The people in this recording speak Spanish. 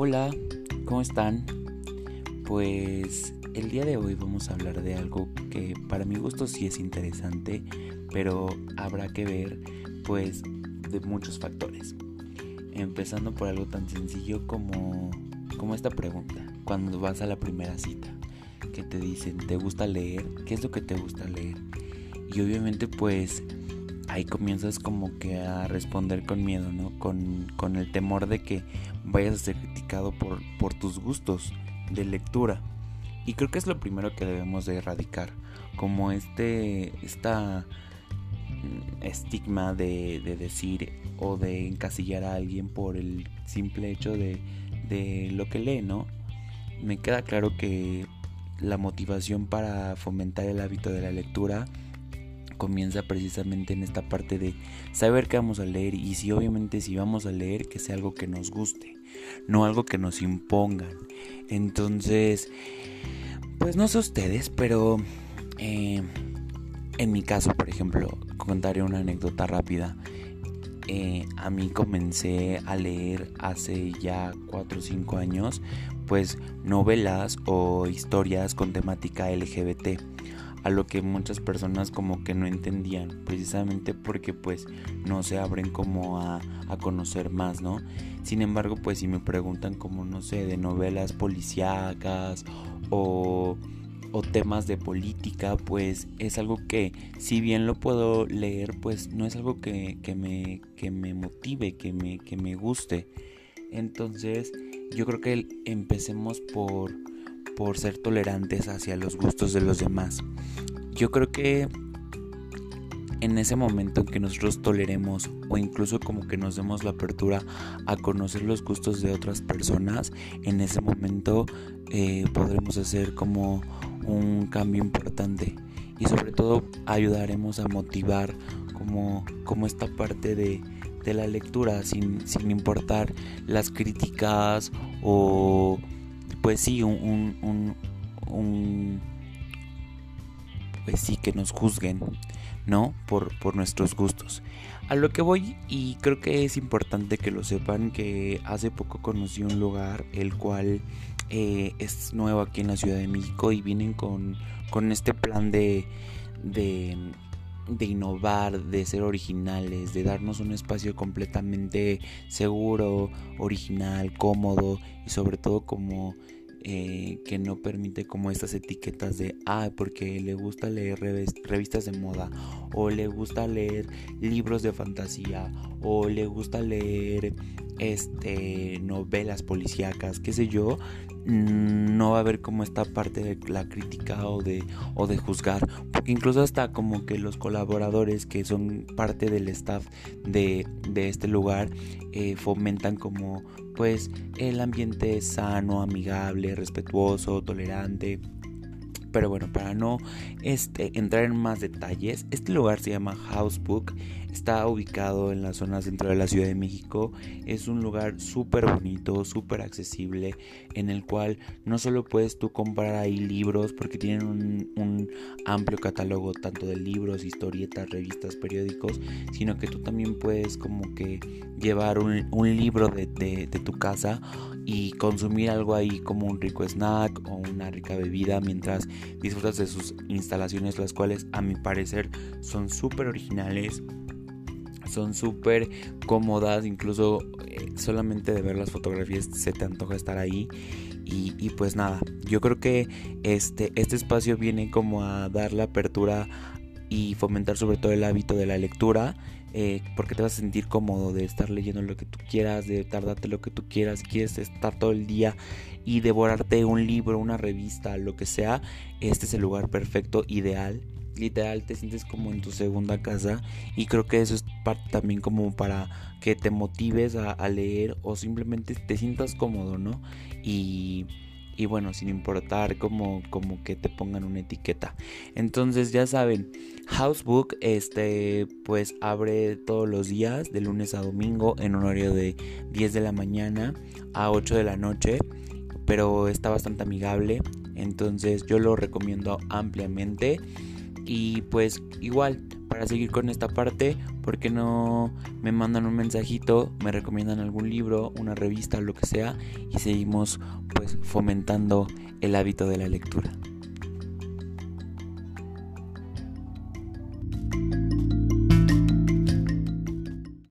Hola, ¿cómo están? Pues el día de hoy vamos a hablar de algo que para mi gusto sí es interesante, pero habrá que ver pues de muchos factores. Empezando por algo tan sencillo como, como esta pregunta, cuando vas a la primera cita, que te dicen, ¿te gusta leer? ¿Qué es lo que te gusta leer? Y obviamente pues ahí comienzas como que a responder con miedo, ¿no? Con, con el temor de que vayas a ser criticado por, por tus gustos de lectura. Y creo que es lo primero que debemos de erradicar, como este, esta mm, estigma de, de, decir o de encasillar a alguien por el simple hecho de, de lo que lee, ¿no? Me queda claro que la motivación para fomentar el hábito de la lectura comienza precisamente en esta parte de saber qué vamos a leer y si obviamente si vamos a leer que sea algo que nos guste, no algo que nos impongan. Entonces, pues no sé ustedes, pero eh, en mi caso, por ejemplo, contaré una anécdota rápida. Eh, a mí comencé a leer hace ya 4 o 5 años, pues novelas o historias con temática LGBT a lo que muchas personas como que no entendían, precisamente porque pues no se abren como a, a, conocer más, ¿no? Sin embargo, pues si me preguntan como, no sé, de novelas policíacas o, o temas de política, pues es algo que si bien lo puedo leer, pues no es algo que, que, me, que me motive, que me, que me guste. Entonces, yo creo que empecemos por por ser tolerantes hacia los gustos de los demás. Yo creo que en ese momento en que nosotros toleremos o incluso como que nos demos la apertura a conocer los gustos de otras personas, en ese momento eh, podremos hacer como un cambio importante y sobre todo ayudaremos a motivar como, como esta parte de, de la lectura sin, sin importar las críticas o pues sí, un, un, un, pues sí, que nos juzguen, ¿no? Por, por nuestros gustos. A lo que voy, y creo que es importante que lo sepan, que hace poco conocí un lugar, el cual eh, es nuevo aquí en la Ciudad de México y vienen con, con este plan de, de de innovar, de ser originales, de darnos un espacio completamente seguro, original, cómodo y sobre todo como eh, que no permite como estas etiquetas de ah porque le gusta leer revistas de moda o le gusta leer libros de fantasía o le gusta leer este novelas policíacas qué sé yo mm, no va a haber como esta parte de la crítica o de o de juzgar. Porque incluso hasta como que los colaboradores que son parte del staff de, de este lugar eh, fomentan como pues el ambiente sano, amigable, respetuoso, tolerante. Pero bueno, para no este, entrar en más detalles, este lugar se llama Housebook Está ubicado en la zona central de la Ciudad de México. Es un lugar súper bonito, súper accesible, en el cual no solo puedes tú comprar ahí libros, porque tienen un, amplio catálogo tanto de libros, historietas, revistas, periódicos, sino que tú también puedes como que llevar un, libro de, de tu casa y consumir algo ahí como un rico snack o una rica bebida mientras disfrutas de sus instalaciones, las cuales a mi parecer son súper originales son súper cómodas, incluso eh, solamente de ver las fotografías se te antoja estar ahí. Y, pues nada, yo creo que este, este espacio viene como a dar la apertura y fomentar sobre todo el hábito de la lectura. Eh, porque te vas a sentir cómodo de estar leyendo lo que tú quieras, de tardarte lo que tú quieras, quieres estar todo el día y devorarte un libro, una revista, lo que sea, este es el lugar perfecto, ideal literal te sientes como en tu segunda casa y creo que eso es parte también como para que te motives a, leer o simplemente te sientas cómodo, ¿no? Y, y bueno, sin importar como, como que te pongan una etiqueta. Entonces ya saben, Housebook este pues abre todos los días de lunes a domingo en horario de 10 de la mañana a 8 de la noche, pero está bastante amigable, entonces yo lo recomiendo ampliamente Y pues igual, para seguir con esta parte, ¿por qué no me mandan un mensajito, me recomiendan algún libro, una revista, lo que sea, y seguimos pues fomentando el hábito de la lectura?